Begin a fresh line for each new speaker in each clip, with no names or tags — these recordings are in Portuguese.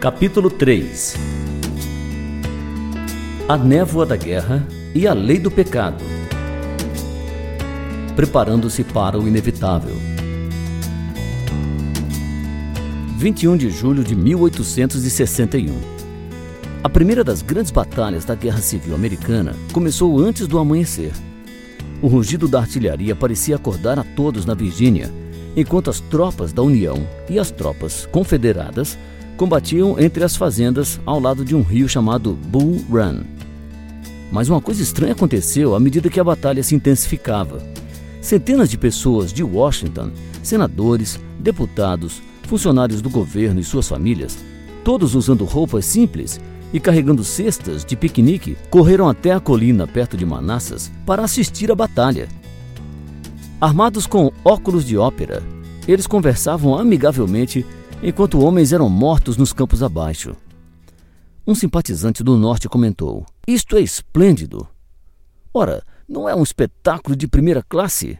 Capítulo 3 A névoa da guerra e a lei do pecado. Preparando-se para o inevitável. 21 de julho de 1861. A primeira das grandes batalhas da Guerra Civil Americana começou antes do amanhecer. O rugido da artilharia parecia acordar a todos na Virgínia, enquanto as tropas da União e as tropas confederadas combatiam entre as fazendas ao lado de um rio chamado Bull Run. Mas uma coisa estranha aconteceu à medida que a batalha se intensificava. Centenas de pessoas de Washington, senadores, deputados, funcionários do governo e suas famílias, todos usando roupas simples e carregando cestas de piquenique, correram até a colina perto de Manassas para assistir à batalha. Armados com óculos de ópera, eles conversavam amigavelmente enquanto homens eram mortos nos campos abaixo. Um simpatizante do norte comentou: Isto é esplêndido. Ora, não é um espetáculo de primeira classe?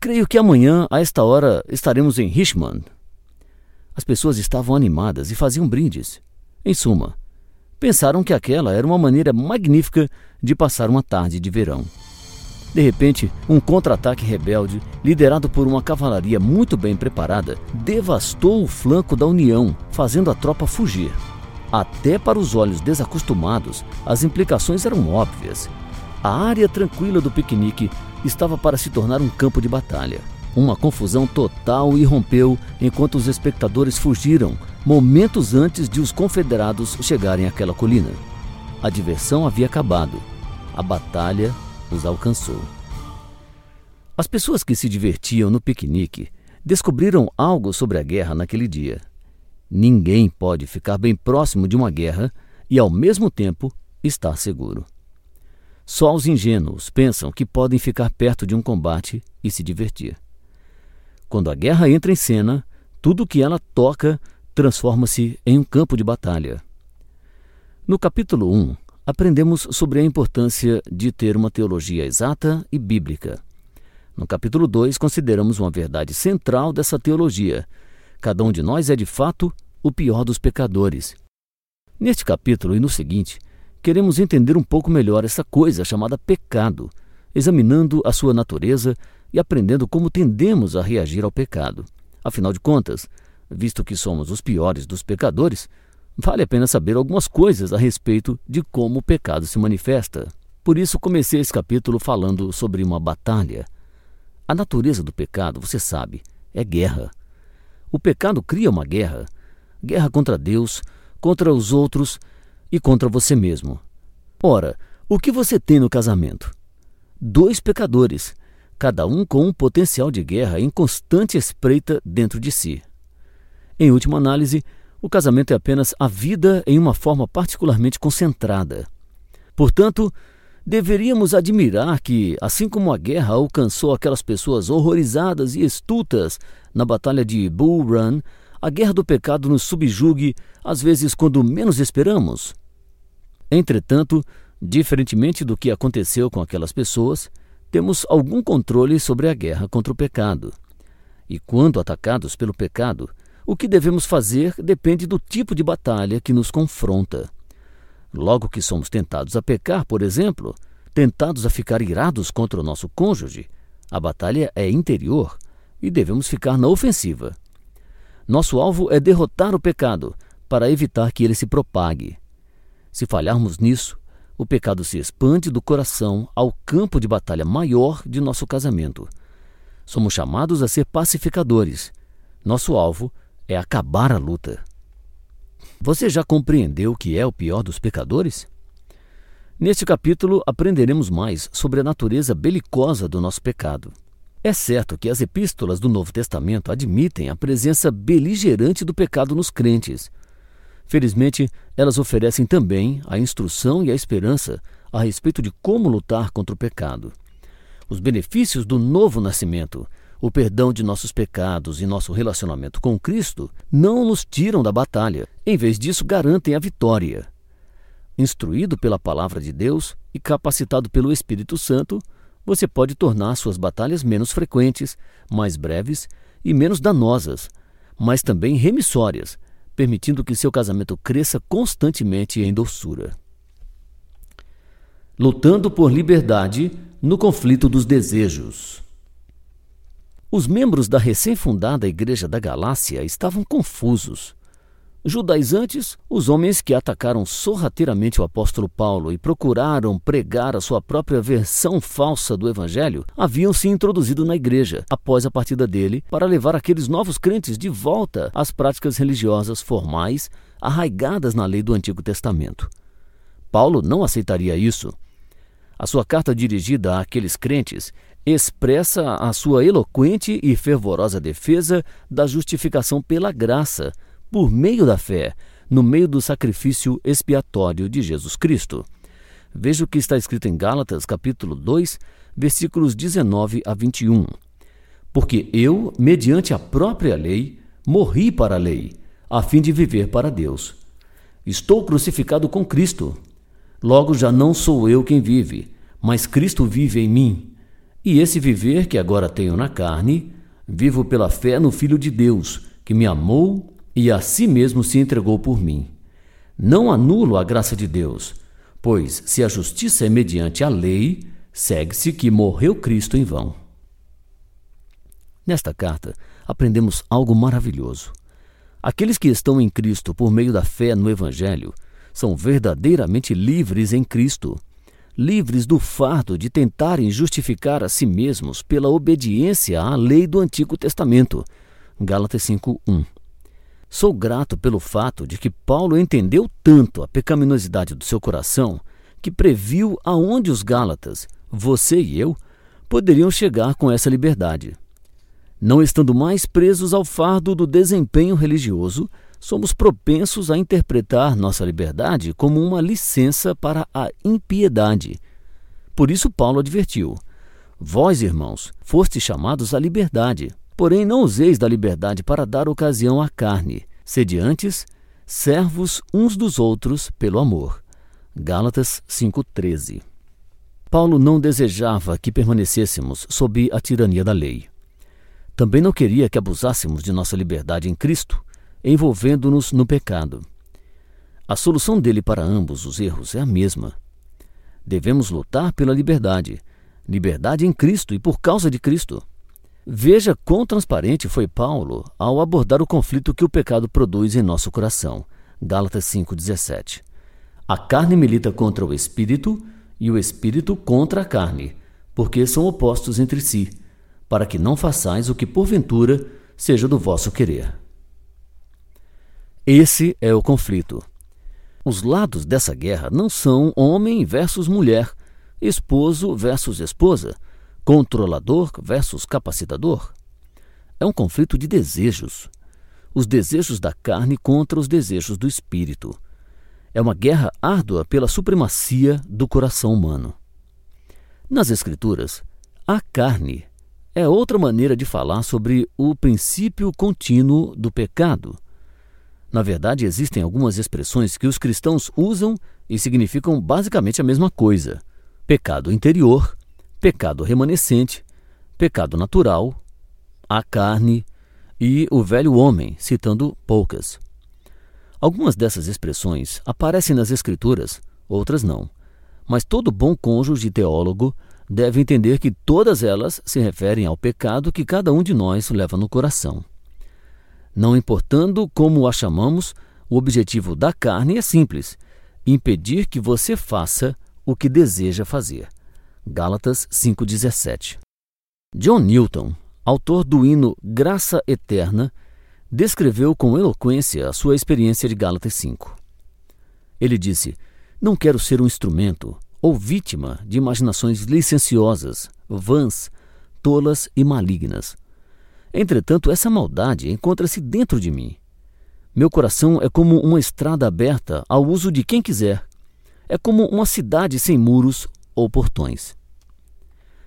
Creio que amanhã, a esta hora, estaremos em Richmond. As pessoas estavam animadas e faziam brindes. Em suma, pensaram que aquela era uma maneira magnífica de passar uma tarde de verão. De repente, um contra-ataque rebelde, liderado por uma cavalaria muito bem preparada, devastou o flanco da União, fazendo a tropa fugir. Até para os olhos desacostumados, as implicações eram óbvias. A área tranquila do piquenique estava para se tornar um campo de batalha. Uma confusão total irrompeu enquanto os espectadores fugiram, momentos antes de os confederados chegarem àquela colina. A diversão havia acabado. A batalha os alcançou. As pessoas que se divertiam no piquenique descobriram algo sobre a guerra naquele dia. Ninguém pode ficar bem próximo de uma guerra e, ao mesmo tempo, estar seguro. Só os ingênuos pensam que podem ficar perto de um combate e se divertir. Quando a guerra entra em cena, tudo que ela toca transforma-se em um campo de batalha. No capítulo 1, aprendemos sobre a importância de ter uma teologia exata e bíblica. No capítulo 2, consideramos uma verdade central dessa teologia. Cada um de nós é, de fato, o pior dos pecadores. Neste capítulo e no seguinte, queremos entender um pouco melhor essa coisa chamada pecado, examinando a sua natureza e aprendendo como tendemos a reagir ao pecado. Afinal de contas, visto que somos os piores dos pecadores, vale a pena saber algumas coisas a respeito de como o pecado se manifesta. Por isso, comecei esse capítulo falando sobre uma batalha. A natureza do pecado, você sabe, é guerra. O pecado cria uma guerra guerra contra Deus, contra os outros e contra você mesmo. Ora, o que você tem no casamento? Dois pecadores cada um com um potencial de guerra em constante espreita dentro de si. Em última análise, o casamento é apenas a vida em uma forma particularmente concentrada. Portanto, deveríamos admirar que, assim como a guerra alcançou aquelas pessoas horrorizadas e estultas na Batalha de Bull Run, a guerra do pecado nos subjugue, às vezes quando menos esperamos. Entretanto, diferentemente do que aconteceu com aquelas pessoas, temos algum controle sobre a guerra contra o pecado. E quando atacados pelo pecado, o que devemos fazer depende do tipo de batalha que nos confronta. Logo que somos tentados a pecar, por exemplo, tentados a ficar irados contra o nosso cônjuge, a batalha é interior e devemos ficar na ofensiva. Nosso alvo é derrotar o pecado para evitar que ele se propague. Se falharmos nisso, o pecado se expande do coração ao campo de batalha maior de nosso casamento. Somos chamados a ser pacificadores. Nosso alvo é acabar a luta. Você já compreendeu o que é o pior dos pecadores? Neste capítulo aprenderemos mais sobre a natureza belicosa do nosso pecado. É certo que as epístolas do Novo Testamento admitem a presença beligerante do pecado nos crentes. Felizmente, elas oferecem também a instrução e a esperança a respeito de como lutar contra o pecado. Os benefícios do novo nascimento, o perdão de nossos pecados e nosso relacionamento com Cristo não nos tiram da batalha. Em vez disso, garantem a vitória. Instruído pela palavra de Deus e capacitado pelo Espírito Santo, você pode tornar suas batalhas menos frequentes, mais breves e menos danosas, mas também remissórias, permitindo que seu casamento cresça constantemente em doçura. Lutando por liberdade no conflito dos desejos. Os membros da recém-fundada Igreja da Galácia estavam confusos. Judaizantes, os homens que atacaram sorrateiramente o apóstolo Paulo e procuraram pregar a sua própria versão falsa do evangelho, haviam se introduzido na igreja após a partida dele para levar aqueles novos crentes de volta às práticas religiosas formais arraigadas na lei do Antigo Testamento. Paulo não aceitaria isso. A sua carta dirigida àqueles crentes expressa a sua eloquente e fervorosa defesa da justificação pela graça, por meio da fé, no meio do sacrifício expiatório de Jesus Cristo. Veja o que está escrito em Gálatas, capítulo 2, versículos 19 a 21. Porque eu, mediante a própria lei, morri para a lei, a fim de viver para Deus. Estou crucificado com Cristo. Logo já não sou eu quem vive, mas Cristo vive em mim. E esse viver que agora tenho na carne, vivo pela fé no Filho de Deus, que me amou e a si mesmo se entregou por mim. Não anulo a graça de Deus, pois se a justiça é mediante a lei, segue-se que morreu Cristo em vão. Nesta carta, aprendemos algo maravilhoso. Aqueles que estão em Cristo por meio da fé no Evangelho são verdadeiramente livres em Cristo livres do fardo de tentarem justificar a si mesmos pela obediência à lei do Antigo Testamento. Gálatas 5:1. Sou grato pelo fato de que Paulo entendeu tanto a pecaminosidade do seu coração que previu aonde os Gálatas, você e eu, poderiam chegar com essa liberdade. Não estando mais presos ao fardo do desempenho religioso, somos propensos a interpretar nossa liberdade como uma licença para a impiedade. Por isso, Paulo advertiu: Vós, irmãos, fostes chamados à liberdade, porém não useis da liberdade para dar ocasião à carne. Sede antes servos uns dos outros pelo amor. Gálatas 5,13 Paulo não desejava que permanecêssemos sob a tirania da lei. Também não queria que abusássemos de nossa liberdade em Cristo envolvendo-nos no pecado. A solução dele para ambos os erros é a mesma. Devemos lutar pela liberdade, liberdade em Cristo e por causa de Cristo. Veja quão transparente foi Paulo ao abordar o conflito que o pecado produz em nosso coração. Gálatas 5:17. A carne milita contra o espírito e o espírito contra a carne, porque são opostos entre si, para que não façais o que porventura seja do vosso querer. Esse é o conflito. Os lados dessa guerra não são homem versus mulher, esposo versus esposa, controlador versus capacitador. É um conflito de desejos. Os desejos da carne contra os desejos do espírito. É uma guerra árdua pela supremacia do coração humano. Nas Escrituras, a carne é outra maneira de falar sobre o princípio contínuo do pecado na verdade, existem algumas expressões que os cristãos usam e significam basicamente a mesma coisa: pecado interior, pecado remanescente, pecado natural, a carne e o velho homem, citando poucas. Algumas dessas expressões aparecem nas Escrituras, outras não. Mas todo bom cônjuge teólogo deve entender que todas elas se referem ao pecado que cada um de nós leva no coração. Não importando como a chamamos, o objetivo da carne é simples: impedir que você faça o que deseja fazer. Gálatas 5:17. John Newton, autor do hino Graça Eterna, descreveu com eloquência a sua experiência de Gálatas 5. Ele disse: Não quero ser um instrumento ou vítima de imaginações licenciosas, vãs, tolas e malignas Entretanto, essa maldade encontra-se dentro de mim. Meu coração é como uma estrada aberta ao uso de quem quiser. É como uma cidade sem muros ou portões.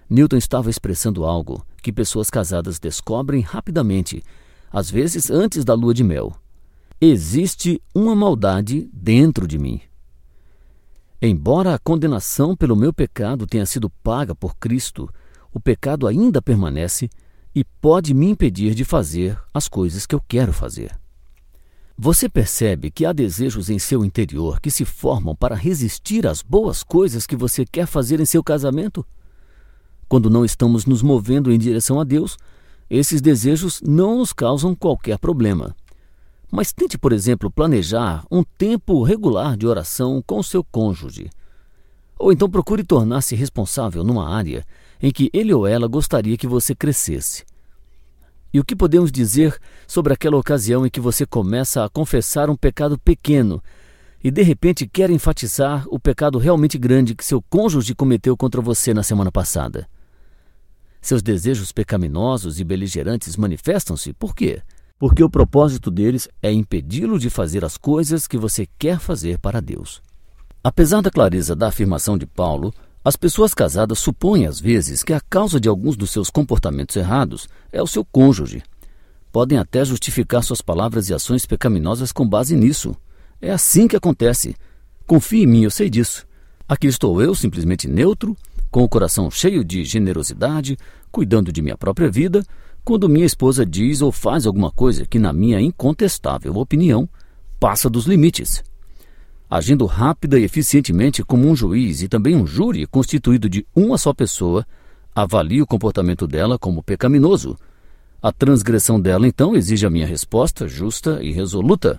Newton estava expressando algo que pessoas casadas descobrem rapidamente, às vezes antes da lua de mel. Existe uma maldade dentro de mim. Embora a condenação pelo meu pecado tenha sido paga por Cristo, o pecado ainda permanece e pode me impedir de fazer as coisas que eu quero fazer. Você percebe que há desejos em seu interior que se formam para resistir às boas coisas que você quer fazer em seu casamento? Quando não estamos nos movendo em direção a Deus, esses desejos não nos causam qualquer problema. Mas tente, por exemplo, planejar um tempo regular de oração com seu cônjuge. Ou então procure tornar-se responsável numa área em que ele ou ela gostaria que você crescesse. E o que podemos dizer sobre aquela ocasião em que você começa a confessar um pecado pequeno e de repente quer enfatizar o pecado realmente grande que seu cônjuge cometeu contra você na semana passada? Seus desejos pecaminosos e beligerantes manifestam-se por quê? Porque o propósito deles é impedi-lo de fazer as coisas que você quer fazer para Deus. Apesar da clareza da afirmação de Paulo, as pessoas casadas supõem às vezes que a causa de alguns dos seus comportamentos errados é o seu cônjuge. Podem até justificar suas palavras e ações pecaminosas com base nisso. É assim que acontece. Confie em mim, eu sei disso. Aqui estou eu, simplesmente neutro, com o coração cheio de generosidade, cuidando de minha própria vida, quando minha esposa diz ou faz alguma coisa que, na minha incontestável opinião, passa dos limites agindo rápida e eficientemente como um juiz e também um júri constituído de uma só pessoa, avalie o comportamento dela como pecaminoso. A transgressão dela, então, exige a minha resposta justa e resoluta.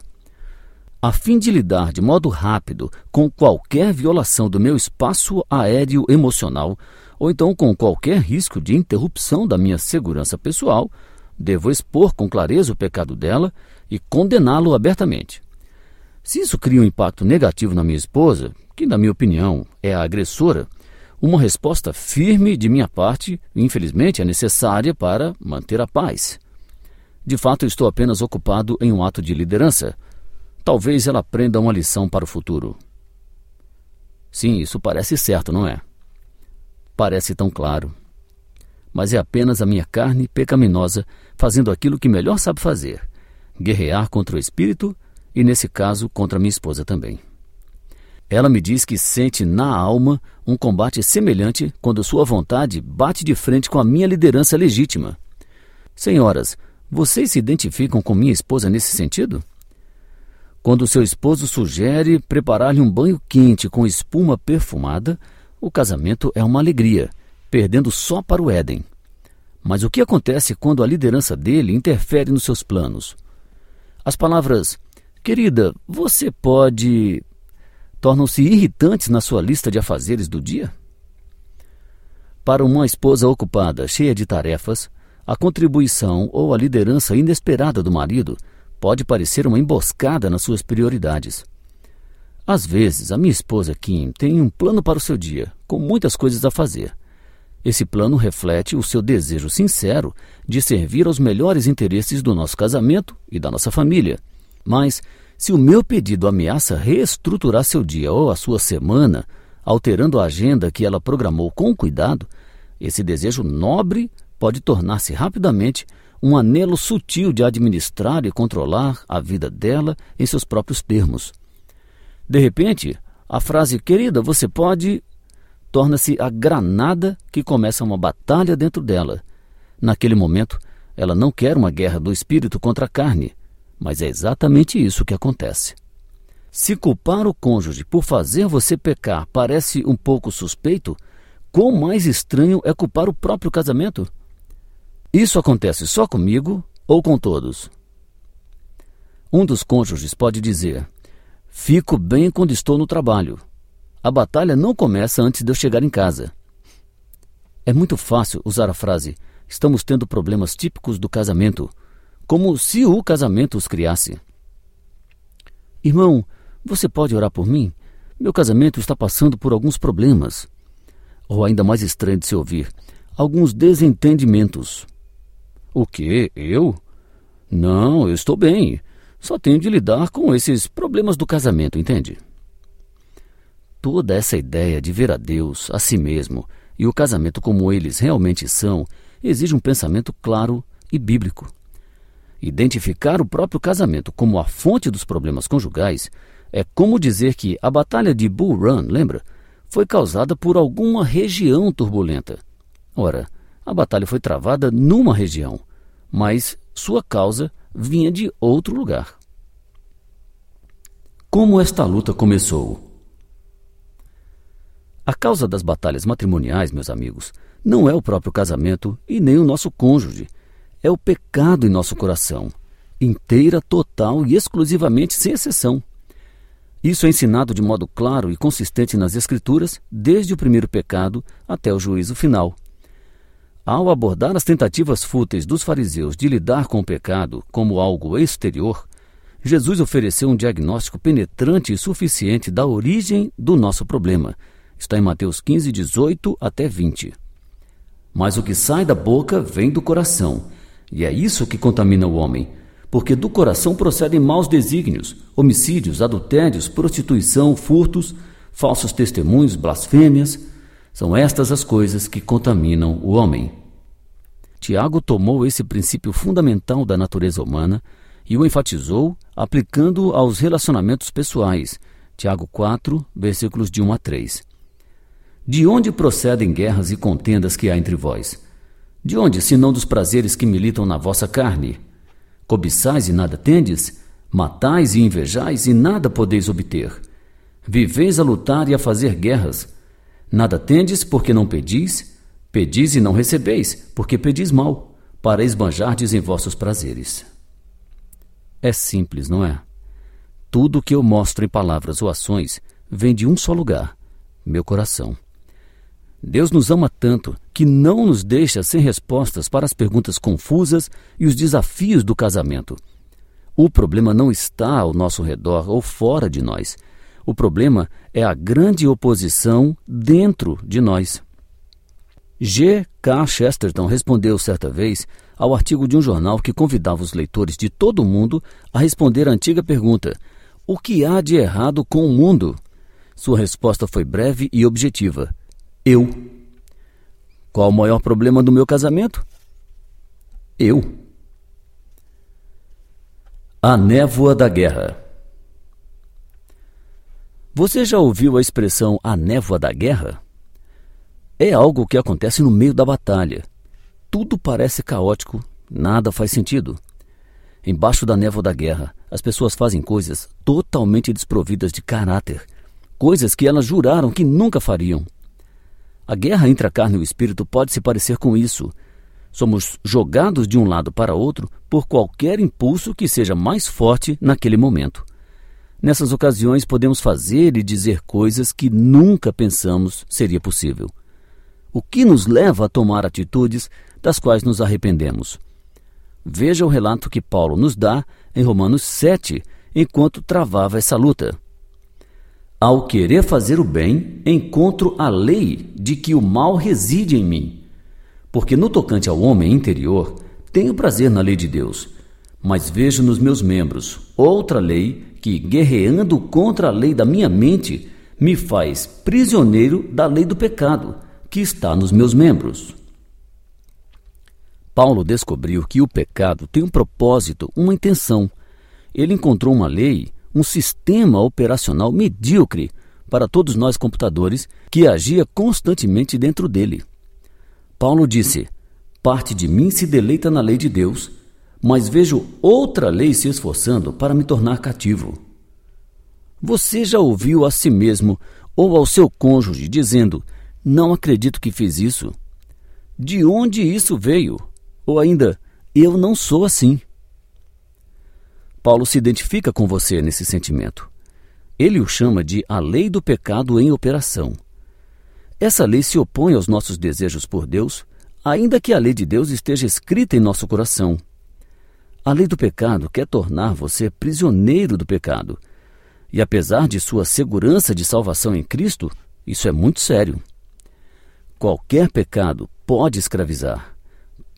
A fim de lidar de modo rápido com qualquer violação do meu espaço aéreo emocional, ou então com qualquer risco de interrupção da minha segurança pessoal, devo expor com clareza o pecado dela e condená-lo abertamente. Se isso cria um impacto negativo na minha esposa, que na minha opinião é a agressora, uma resposta firme de minha parte, infelizmente, é necessária para manter a paz. De fato, estou apenas ocupado em um ato de liderança. Talvez ela aprenda uma lição para o futuro. Sim, isso parece certo, não é? Parece tão claro. Mas é apenas a minha carne pecaminosa fazendo aquilo que melhor sabe fazer: guerrear contra o espírito e, nesse caso, contra minha esposa também. Ela me diz que sente na alma um combate semelhante quando sua vontade bate de frente com a minha liderança legítima. Senhoras, vocês se identificam com minha esposa nesse sentido? Quando seu esposo sugere preparar-lhe um banho quente com espuma perfumada, o casamento é uma alegria, perdendo só para o Éden. Mas o que acontece quando a liderança dele interfere nos seus planos? As palavras Querida, você pode. tornam-se irritantes na sua lista de afazeres do dia? Para uma esposa ocupada, cheia de tarefas, a contribuição ou a liderança inesperada do marido pode parecer uma emboscada nas suas prioridades. Às vezes, a minha esposa Kim tem um plano para o seu dia, com muitas coisas a fazer. Esse plano reflete o seu desejo sincero de servir aos melhores interesses do nosso casamento e da nossa família. Mas, se o meu pedido ameaça reestruturar seu dia ou a sua semana, alterando a agenda que ela programou com cuidado, esse desejo nobre pode tornar-se rapidamente um anelo sutil de administrar e controlar a vida dela em seus próprios termos. De repente, a frase querida, você pode torna-se a granada que começa uma batalha dentro dela. Naquele momento, ela não quer uma guerra do espírito contra a carne, mas é exatamente isso que acontece. Se culpar o cônjuge por fazer você pecar parece um pouco suspeito, quão mais estranho é culpar o próprio casamento? Isso acontece só comigo ou com todos? Um dos cônjuges pode dizer: Fico bem quando estou no trabalho. A batalha não começa antes de eu chegar em casa. É muito fácil usar a frase: Estamos tendo problemas típicos do casamento como se o casamento os criasse. Irmão, você pode orar por mim? Meu casamento está passando por alguns problemas. Ou ainda mais estranho de se ouvir, alguns desentendimentos. O que? Eu? Não, eu estou bem. Só tenho de lidar com esses problemas do casamento, entende? Toda essa ideia de ver a Deus, a si mesmo e o casamento como eles realmente são exige um pensamento claro e bíblico. Identificar o próprio casamento como a fonte dos problemas conjugais é como dizer que a Batalha de Bull Run, lembra? Foi causada por alguma região turbulenta. Ora, a batalha foi travada numa região, mas sua causa vinha de outro lugar. Como esta luta começou? A causa das batalhas matrimoniais, meus amigos, não é o próprio casamento e nem o nosso cônjuge. É o pecado em nosso coração, inteira, total e exclusivamente sem exceção. Isso é ensinado de modo claro e consistente nas Escrituras, desde o primeiro pecado até o juízo final. Ao abordar as tentativas fúteis dos fariseus de lidar com o pecado como algo exterior, Jesus ofereceu um diagnóstico penetrante e suficiente da origem do nosso problema. Está em Mateus 15, 18 até 20. Mas o que sai da boca vem do coração, e é isso que contamina o homem, porque do coração procedem maus desígnios, homicídios, adultérios, prostituição, furtos, falsos testemunhos, blasfêmias. São estas as coisas que contaminam o homem. Tiago tomou esse princípio fundamental da natureza humana e o enfatizou aplicando aos relacionamentos pessoais. Tiago 4, versículos de 1 a 3. De onde procedem guerras e contendas que há entre vós? De onde, senão dos prazeres que militam na vossa carne? Cobiçais e nada tendes? Matais e invejais e nada podeis obter? Viveis a lutar e a fazer guerras. Nada tendes porque não pedis? Pedis e não recebeis, porque pedis mal, para esbanjardes em vossos prazeres. É simples, não é? Tudo o que eu mostro em palavras ou ações vem de um só lugar: meu coração. Deus nos ama tanto que não nos deixa sem respostas para as perguntas confusas e os desafios do casamento. O problema não está ao nosso redor ou fora de nós. O problema é a grande oposição dentro de nós. G. K. Chesterton respondeu certa vez ao artigo de um jornal que convidava os leitores de todo o mundo a responder a antiga pergunta: O que há de errado com o mundo? Sua resposta foi breve e objetiva: eu. Qual o maior problema do meu casamento? Eu. A névoa da guerra. Você já ouviu a expressão a névoa da guerra? É algo que acontece no meio da batalha. Tudo parece caótico, nada faz sentido. Embaixo da névoa da guerra, as pessoas fazem coisas totalmente desprovidas de caráter, coisas que elas juraram que nunca fariam. A guerra entre a carne e o espírito pode se parecer com isso. Somos jogados de um lado para outro por qualquer impulso que seja mais forte naquele momento. Nessas ocasiões, podemos fazer e dizer coisas que nunca pensamos seria possível. O que nos leva a tomar atitudes das quais nos arrependemos. Veja o relato que Paulo nos dá em Romanos 7, enquanto travava essa luta. Ao querer fazer o bem, encontro a lei de que o mal reside em mim. Porque no tocante ao homem interior, tenho prazer na lei de Deus, mas vejo nos meus membros outra lei que, guerreando contra a lei da minha mente, me faz prisioneiro da lei do pecado que está nos meus membros. Paulo descobriu que o pecado tem um propósito, uma intenção. Ele encontrou uma lei um sistema operacional medíocre para todos nós computadores que agia constantemente dentro dele. Paulo disse: Parte de mim se deleita na lei de Deus, mas vejo outra lei se esforçando para me tornar cativo. Você já ouviu a si mesmo ou ao seu cônjuge dizendo: Não acredito que fiz isso? De onde isso veio? Ou ainda, eu não sou assim. Paulo se identifica com você nesse sentimento. Ele o chama de a lei do pecado em operação. Essa lei se opõe aos nossos desejos por Deus, ainda que a lei de Deus esteja escrita em nosso coração. A lei do pecado quer tornar você prisioneiro do pecado. E apesar de sua segurança de salvação em Cristo, isso é muito sério. Qualquer pecado pode escravizar.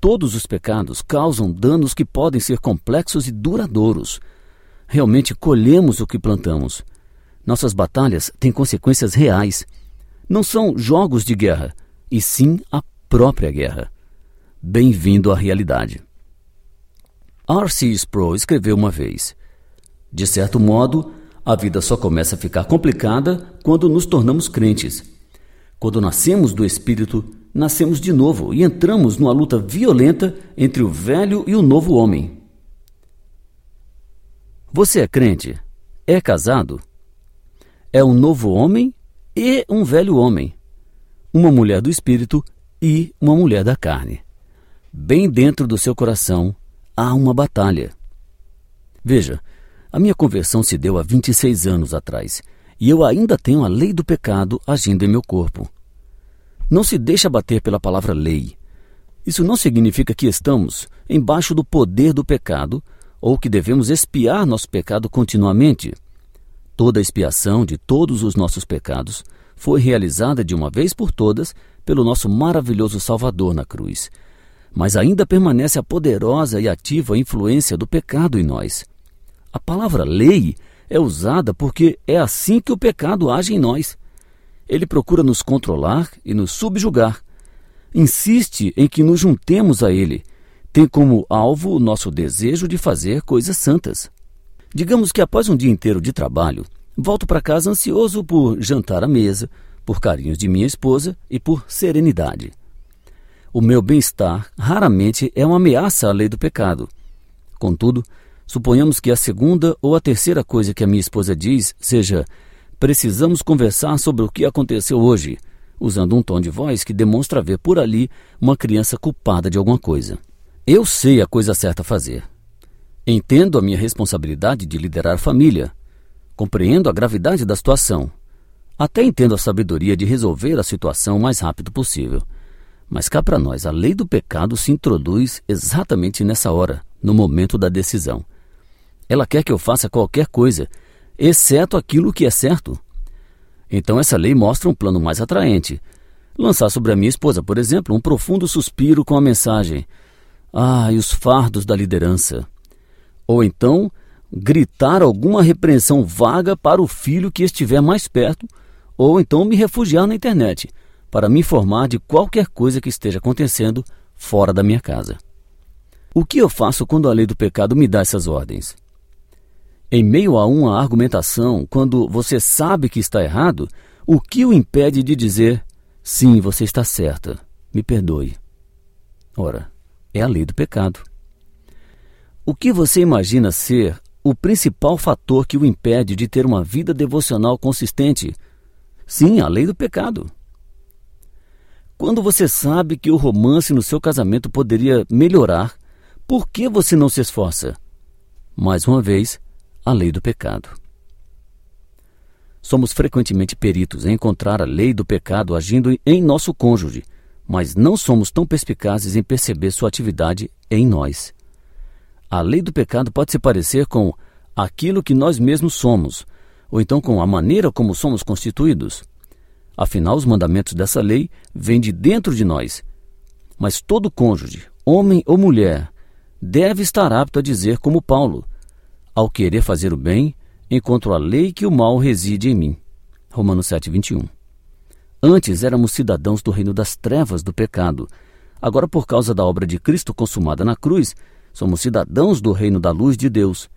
Todos os pecados causam danos que podem ser complexos e duradouros. Realmente colhemos o que plantamos. Nossas batalhas têm consequências reais. Não são jogos de guerra, e sim a própria guerra. Bem-vindo à realidade. R.C. Sproul escreveu uma vez: De certo modo, a vida só começa a ficar complicada quando nos tornamos crentes. Quando nascemos do Espírito, nascemos de novo e entramos numa luta violenta entre o velho e o novo homem. Você é crente? É casado? é um novo homem e um velho homem, uma mulher do espírito e uma mulher da carne. Bem dentro do seu coração há uma batalha. Veja, a minha conversão se deu há 26 anos atrás e eu ainda tenho a lei do pecado agindo em meu corpo. Não se deixa bater pela palavra lei. Isso não significa que estamos embaixo do poder do pecado ou que devemos espiar nosso pecado continuamente. Toda a expiação de todos os nossos pecados foi realizada de uma vez por todas pelo nosso maravilhoso Salvador na cruz. Mas ainda permanece a poderosa e ativa influência do pecado em nós. A palavra lei é usada porque é assim que o pecado age em nós. Ele procura nos controlar e nos subjugar. Insiste em que nos juntemos a ele. Tem como alvo o nosso desejo de fazer coisas santas. Digamos que após um dia inteiro de trabalho, volto para casa ansioso por jantar à mesa, por carinhos de minha esposa e por serenidade. O meu bem-estar raramente é uma ameaça à lei do pecado. Contudo, Suponhamos que a segunda ou a terceira coisa que a minha esposa diz seja: precisamos conversar sobre o que aconteceu hoje, usando um tom de voz que demonstra ver por ali uma criança culpada de alguma coisa. Eu sei a coisa certa a fazer. Entendo a minha responsabilidade de liderar a família. Compreendo a gravidade da situação. Até entendo a sabedoria de resolver a situação o mais rápido possível. Mas cá para nós, a lei do pecado se introduz exatamente nessa hora, no momento da decisão. Ela quer que eu faça qualquer coisa, exceto aquilo que é certo. Então essa lei mostra um plano mais atraente. Lançar sobre a minha esposa, por exemplo, um profundo suspiro com a mensagem: Ah, e os fardos da liderança. Ou então, gritar alguma repreensão vaga para o filho que estiver mais perto, ou então me refugiar na internet para me informar de qualquer coisa que esteja acontecendo fora da minha casa. O que eu faço quando a lei do pecado me dá essas ordens? Em meio a uma argumentação, quando você sabe que está errado, o que o impede de dizer: sim, você está certa, me perdoe? Ora, é a lei do pecado. O que você imagina ser o principal fator que o impede de ter uma vida devocional consistente? Sim, a lei do pecado. Quando você sabe que o romance no seu casamento poderia melhorar, por que você não se esforça? Mais uma vez, a lei do pecado. Somos frequentemente peritos em encontrar a lei do pecado agindo em nosso cônjuge, mas não somos tão perspicazes em perceber sua atividade em nós. A lei do pecado pode se parecer com aquilo que nós mesmos somos, ou então com a maneira como somos constituídos. Afinal, os mandamentos dessa lei vêm de dentro de nós. Mas todo cônjuge, homem ou mulher, deve estar apto a dizer como Paulo: ao querer fazer o bem, encontro a lei que o mal reside em mim. Romanos 7, 21. Antes éramos cidadãos do reino das trevas do pecado. Agora, por causa da obra de Cristo consumada na cruz, somos cidadãos do reino da luz de Deus.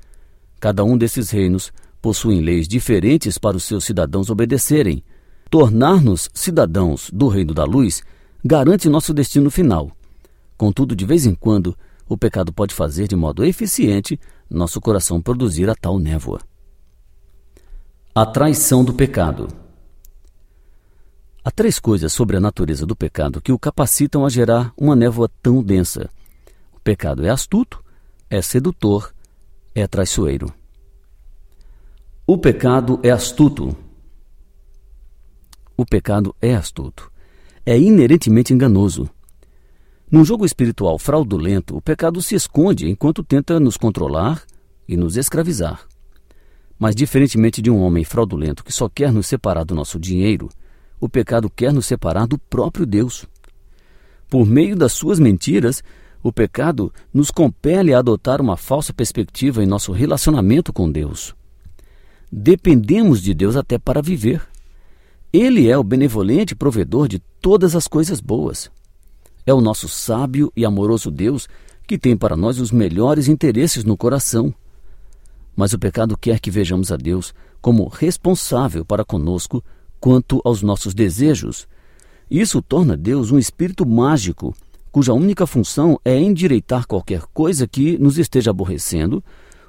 Cada um desses reinos possuem leis diferentes para os seus cidadãos obedecerem. Tornar-nos cidadãos do reino da luz garante nosso destino final. Contudo, de vez em quando, o pecado pode fazer de modo eficiente nosso coração produzir a tal névoa. A traição do pecado. Há três coisas sobre a natureza do pecado que o capacitam a gerar uma névoa tão densa. O pecado é astuto, é sedutor, é traiçoeiro. O pecado é astuto. O pecado é astuto. É inerentemente enganoso. Num jogo espiritual fraudulento, o pecado se esconde enquanto tenta nos controlar e nos escravizar. Mas, diferentemente de um homem fraudulento que só quer nos separar do nosso dinheiro, o pecado quer nos separar do próprio Deus. Por meio das suas mentiras, o pecado nos compele a adotar uma falsa perspectiva em nosso relacionamento com Deus. Dependemos de Deus até para viver. Ele é o benevolente provedor de todas as coisas boas. É o nosso sábio e amoroso Deus que tem para nós os melhores interesses no coração. Mas o pecado quer que vejamos a Deus como responsável para conosco quanto aos nossos desejos. Isso torna Deus um espírito mágico, cuja única função é endireitar qualquer coisa que nos esteja aborrecendo,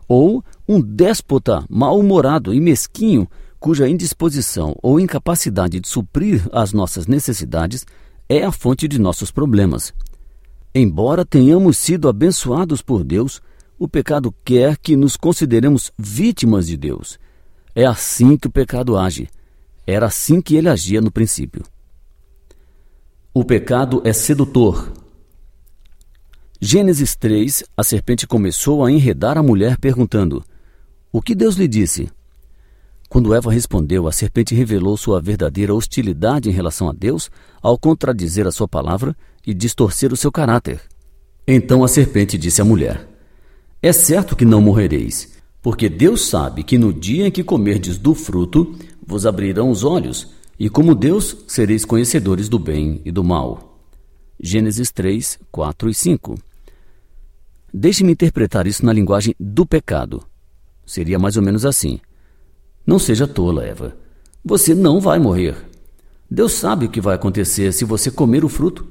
ou um déspota mal-humorado e mesquinho, cuja indisposição ou incapacidade de suprir as nossas necessidades é a fonte de nossos problemas. Embora tenhamos sido abençoados por Deus, o pecado quer que nos consideremos vítimas de Deus. É assim que o pecado age. Era assim que ele agia no princípio. O pecado é sedutor. Gênesis 3, a serpente começou a enredar a mulher perguntando: O que Deus lhe disse? Quando Eva respondeu, a serpente revelou sua verdadeira hostilidade em relação a Deus ao contradizer a sua palavra e distorcer o seu caráter. Então a serpente disse à mulher: É certo que não morrereis, porque Deus sabe que no dia em que comerdes do fruto, vos abrirão os olhos, e como Deus sereis conhecedores do bem e do mal. Gênesis 3, 4 e 5. Deixe-me interpretar isso na linguagem do pecado. Seria mais ou menos assim. Não seja tola, Eva. Você não vai morrer. Deus sabe o que vai acontecer se você comer o fruto.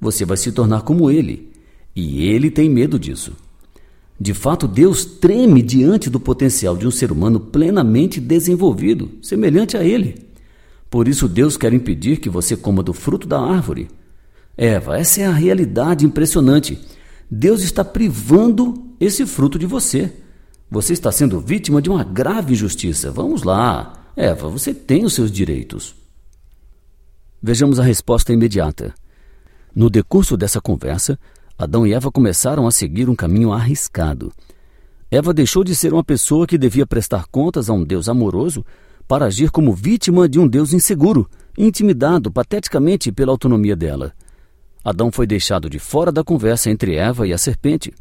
Você vai se tornar como ele. E ele tem medo disso. De fato, Deus treme diante do potencial de um ser humano plenamente desenvolvido, semelhante a ele. Por isso, Deus quer impedir que você coma do fruto da árvore. Eva, essa é a realidade impressionante. Deus está privando esse fruto de você. Você está sendo vítima de uma grave injustiça. Vamos lá. Eva, você tem os seus direitos. Vejamos a resposta imediata. No decurso dessa conversa, Adão e Eva começaram a seguir um caminho arriscado. Eva deixou de ser uma pessoa que devia prestar contas a um Deus amoroso para agir como vítima de um Deus inseguro, intimidado pateticamente pela autonomia dela. Adão foi deixado de fora da conversa entre Eva e a serpente.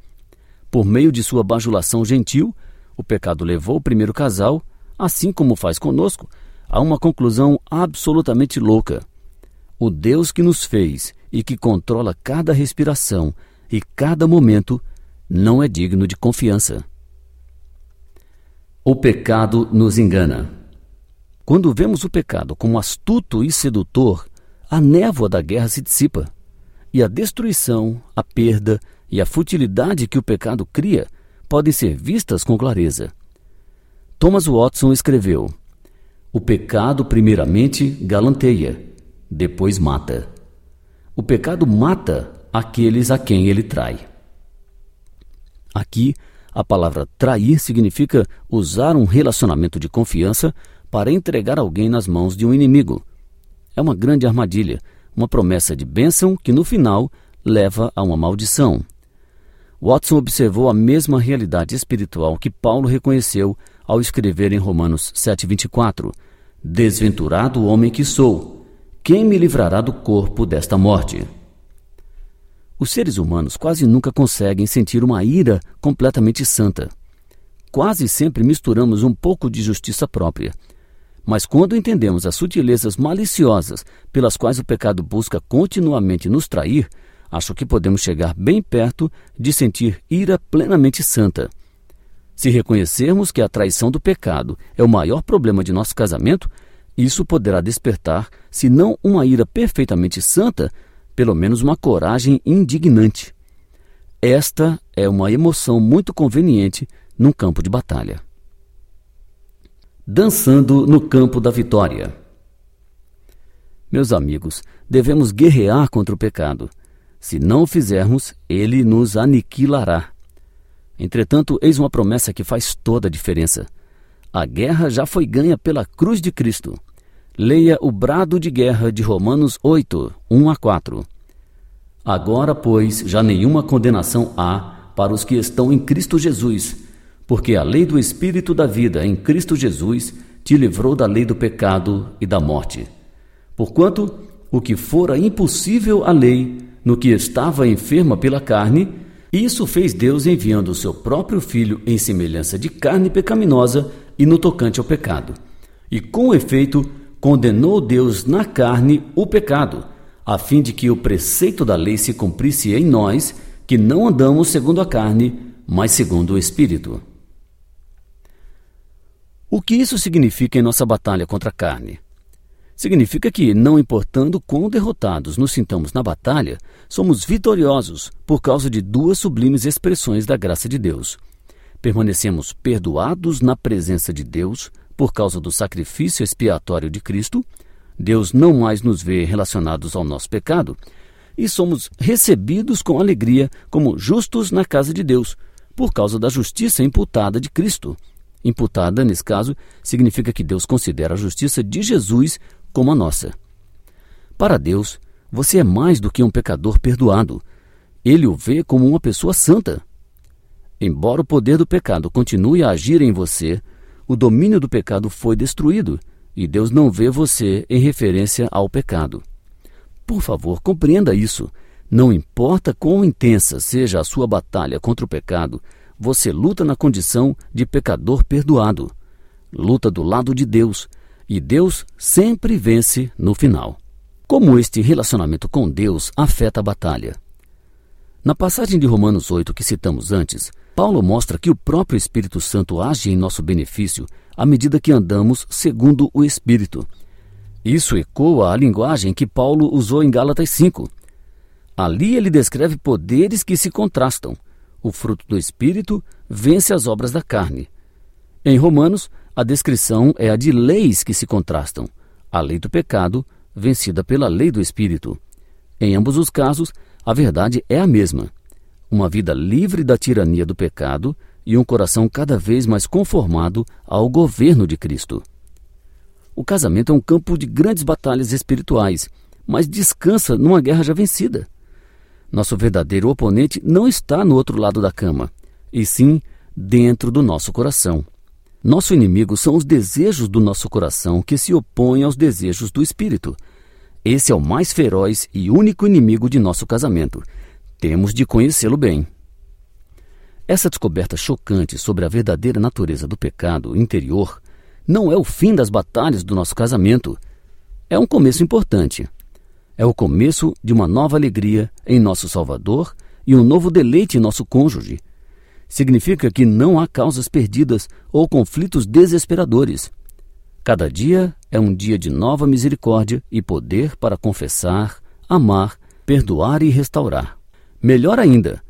Por meio de sua bajulação gentil, o pecado levou o primeiro casal, assim como faz conosco, a uma conclusão absolutamente louca. O Deus que nos fez e que controla cada respiração e cada momento não é digno de confiança. O pecado nos engana. Quando vemos o pecado como astuto e sedutor, a névoa da guerra se dissipa e a destruição, a perda e a futilidade que o pecado cria podem ser vistas com clareza. Thomas Watson escreveu: O pecado, primeiramente, galanteia, depois mata. O pecado mata aqueles a quem ele trai. Aqui, a palavra trair significa usar um relacionamento de confiança para entregar alguém nas mãos de um inimigo. É uma grande armadilha, uma promessa de bênção que no final leva a uma maldição. Watson observou a mesma realidade espiritual que Paulo reconheceu ao escrever em Romanos 7,24: Desventurado homem que sou, quem me livrará do corpo desta morte? Os seres humanos quase nunca conseguem sentir uma ira completamente santa. Quase sempre misturamos um pouco de justiça própria. Mas quando entendemos as sutilezas maliciosas pelas quais o pecado busca continuamente nos trair, acho que podemos chegar bem perto de sentir ira plenamente santa. Se reconhecermos que a traição do pecado é o maior problema de nosso casamento, isso poderá despertar, se não uma ira perfeitamente santa, pelo menos uma coragem indignante. Esta é uma emoção muito conveniente num campo de batalha. Dançando no campo da vitória. Meus amigos, devemos guerrear contra o pecado. Se não o fizermos, ele nos aniquilará. Entretanto, eis uma promessa que faz toda a diferença. A guerra já foi ganha pela cruz de Cristo. Leia o brado de guerra de Romanos 8, 1 a 4. Agora, pois, já nenhuma condenação há para os que estão em Cristo Jesus, porque a lei do Espírito da vida em Cristo Jesus te livrou da lei do pecado e da morte. Porquanto, o que fora impossível à lei, no que estava enferma pela carne, isso fez Deus enviando o seu próprio Filho em semelhança de carne pecaminosa e no tocante ao pecado. E com efeito, condenou Deus na carne o pecado, a fim de que o preceito da lei se cumprisse em nós, que não andamos segundo a carne, mas segundo o Espírito. O que isso significa em nossa batalha contra a carne? Significa que, não importando quão derrotados nos sintamos na batalha, somos vitoriosos por causa de duas sublimes expressões da graça de Deus. Permanecemos perdoados na presença de Deus por causa do sacrifício expiatório de Cristo, Deus não mais nos vê relacionados ao nosso pecado e somos recebidos com alegria como justos na casa de Deus, por causa da justiça imputada de Cristo. Imputada, nesse caso, significa que Deus considera a justiça de Jesus como a nossa. Para Deus, você é mais do que um pecador perdoado. Ele o vê como uma pessoa santa. Embora o poder do pecado continue a agir em você, o domínio do pecado foi destruído e Deus não vê você em referência ao pecado. Por favor, compreenda isso. Não importa quão intensa seja a sua batalha contra o pecado, você luta na condição de pecador perdoado. Luta do lado de Deus, e Deus sempre vence no final. Como este relacionamento com Deus afeta a batalha? Na passagem de Romanos 8 que citamos antes, Paulo mostra que o próprio Espírito Santo age em nosso benefício à medida que andamos segundo o Espírito. Isso ecoa a linguagem que Paulo usou em Gálatas 5. Ali ele descreve poderes que se contrastam. O fruto do Espírito vence as obras da carne. Em Romanos, a descrição é a de leis que se contrastam. A lei do pecado, vencida pela lei do Espírito. Em ambos os casos, a verdade é a mesma uma vida livre da tirania do pecado e um coração cada vez mais conformado ao governo de Cristo. O casamento é um campo de grandes batalhas espirituais, mas descansa numa guerra já vencida. Nosso verdadeiro oponente não está no outro lado da cama, e sim dentro do nosso coração. Nosso inimigo são os desejos do nosso coração que se opõem aos desejos do espírito. Esse é o mais feroz e único inimigo de nosso casamento, temos de conhecê-lo bem. Essa descoberta chocante sobre a verdadeira natureza do pecado interior não é o fim das batalhas do nosso casamento. É um começo importante. É o começo de uma nova alegria em nosso Salvador e um novo deleite em nosso cônjuge. Significa que não há causas perdidas ou conflitos desesperadores. Cada dia é um dia de nova misericórdia e poder para confessar, amar, perdoar e restaurar. Melhor ainda,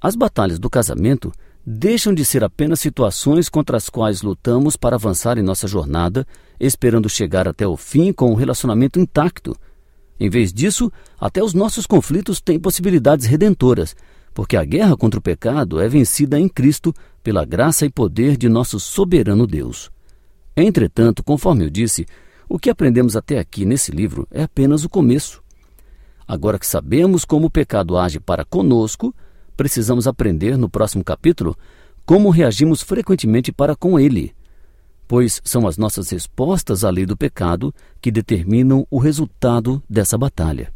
as batalhas do casamento deixam de ser apenas situações contra as quais lutamos para avançar em nossa jornada, esperando chegar até o fim com o relacionamento intacto. Em vez disso, até os nossos conflitos têm possibilidades redentoras, porque a guerra contra o pecado é vencida em Cristo pela graça e poder de nosso soberano Deus. Entretanto, conforme eu disse, o que aprendemos até aqui nesse livro é apenas o começo. Agora que sabemos como o pecado age para conosco, precisamos aprender no próximo capítulo como reagimos frequentemente para com ele, pois são as nossas respostas à lei do pecado que determinam o resultado dessa batalha.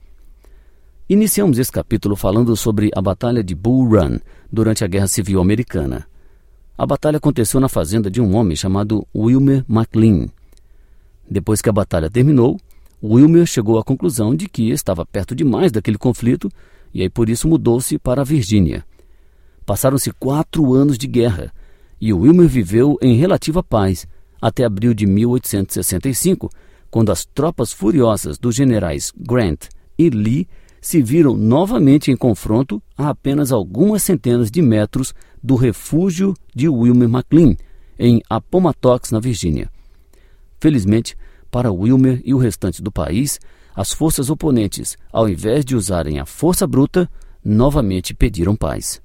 Iniciamos esse capítulo falando sobre a Batalha de Bull Run durante a Guerra Civil Americana. A batalha aconteceu na fazenda de um homem chamado Wilmer McLean. Depois que a batalha terminou, Wilmer chegou à conclusão de que estava perto demais daquele conflito e aí por isso mudou-se para a Virgínia. Passaram-se quatro anos de guerra e Wilmer viveu em relativa paz até abril de 1865, quando as tropas furiosas dos generais Grant e Lee se viram novamente em confronto a apenas algumas centenas de metros do refúgio de Wilmer McLean, em Appomattox, na Virgínia. Felizmente, para Wilmer e o restante do país, as forças oponentes, ao invés de usarem a força bruta, novamente pediram paz.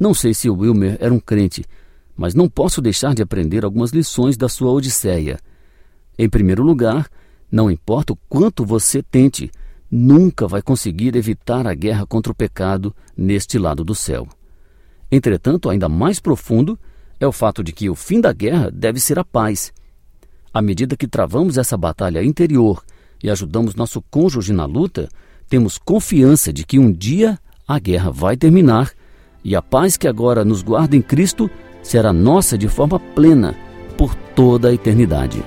Não sei se Wilmer era um crente, mas não posso deixar de aprender algumas lições da sua Odisseia. Em primeiro lugar, não importa o quanto você tente, nunca vai conseguir evitar a guerra contra o pecado neste lado do céu. Entretanto, ainda mais profundo é o fato de que o fim da guerra deve ser a paz à medida que travamos essa batalha interior e ajudamos nosso cônjuge na luta, temos confiança de que um dia a guerra vai terminar e a paz que agora nos guarda em Cristo será nossa de forma plena por toda a eternidade.